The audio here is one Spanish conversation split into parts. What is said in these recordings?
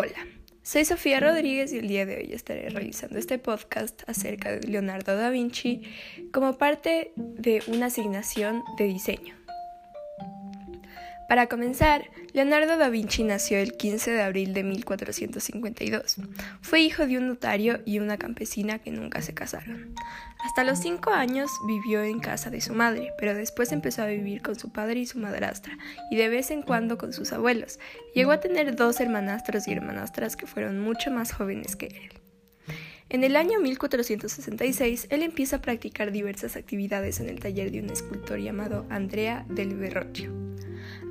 Hola, soy Sofía Rodríguez y el día de hoy estaré realizando este podcast acerca de Leonardo da Vinci como parte de una asignación de diseño. Para comenzar, Leonardo da Vinci nació el 15 de abril de 1452. Fue hijo de un notario y una campesina que nunca se casaron. Hasta los cinco años vivió en casa de su madre, pero después empezó a vivir con su padre y su madrastra, y de vez en cuando con sus abuelos. Llegó a tener dos hermanastros y hermanastras que fueron mucho más jóvenes que él. En el año 1466, él empieza a practicar diversas actividades en el taller de un escultor llamado Andrea del Verrocchio.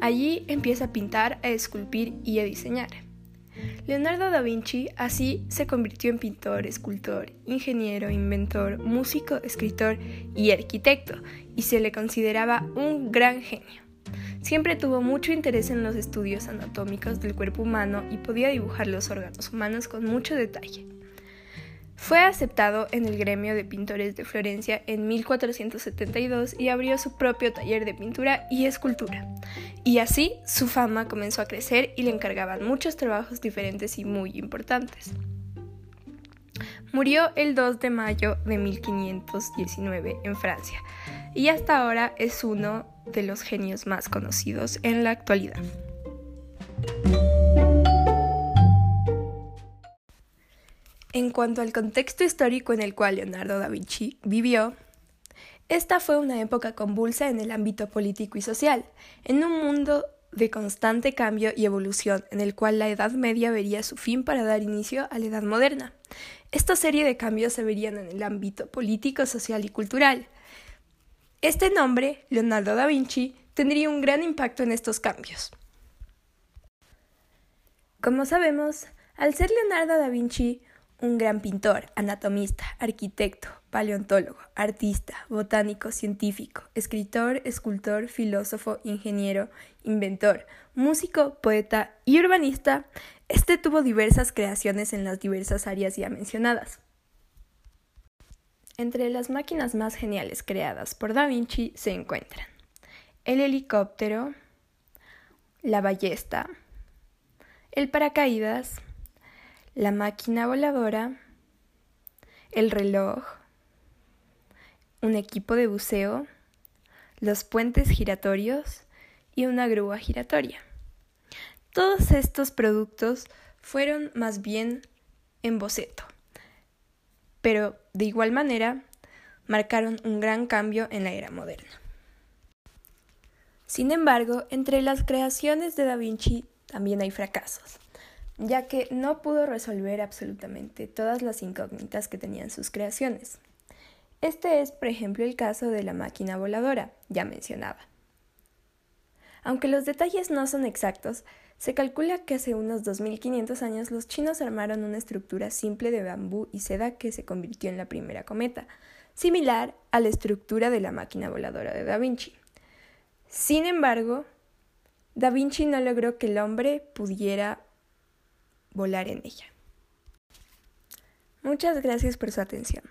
Allí empieza a pintar, a esculpir y a diseñar. Leonardo da Vinci así se convirtió en pintor, escultor, ingeniero, inventor, músico, escritor y arquitecto, y se le consideraba un gran genio. Siempre tuvo mucho interés en los estudios anatómicos del cuerpo humano y podía dibujar los órganos humanos con mucho detalle. Fue aceptado en el gremio de pintores de Florencia en 1472 y abrió su propio taller de pintura y escultura. Y así su fama comenzó a crecer y le encargaban muchos trabajos diferentes y muy importantes. Murió el 2 de mayo de 1519 en Francia y hasta ahora es uno de los genios más conocidos en la actualidad. En cuanto al contexto histórico en el cual Leonardo da Vinci vivió, esta fue una época convulsa en el ámbito político y social, en un mundo de constante cambio y evolución, en el cual la Edad Media vería su fin para dar inicio a la Edad Moderna. Esta serie de cambios se verían en el ámbito político, social y cultural. Este nombre, Leonardo da Vinci, tendría un gran impacto en estos cambios. Como sabemos, al ser Leonardo da Vinci un gran pintor, anatomista, arquitecto, paleontólogo, artista, botánico, científico, escritor, escultor, filósofo, ingeniero, inventor, músico, poeta y urbanista, este tuvo diversas creaciones en las diversas áreas ya mencionadas. Entre las máquinas más geniales creadas por Da Vinci se encuentran el helicóptero, la ballesta, el paracaídas, la máquina voladora, el reloj, un equipo de buceo, los puentes giratorios y una grúa giratoria. Todos estos productos fueron más bien en boceto, pero de igual manera marcaron un gran cambio en la era moderna. Sin embargo, entre las creaciones de Da Vinci también hay fracasos ya que no pudo resolver absolutamente todas las incógnitas que tenían sus creaciones. Este es, por ejemplo, el caso de la máquina voladora, ya mencionada. Aunque los detalles no son exactos, se calcula que hace unos 2500 años los chinos armaron una estructura simple de bambú y seda que se convirtió en la primera cometa, similar a la estructura de la máquina voladora de Da Vinci. Sin embargo, Da Vinci no logró que el hombre pudiera volar en ella. Muchas gracias por su atención.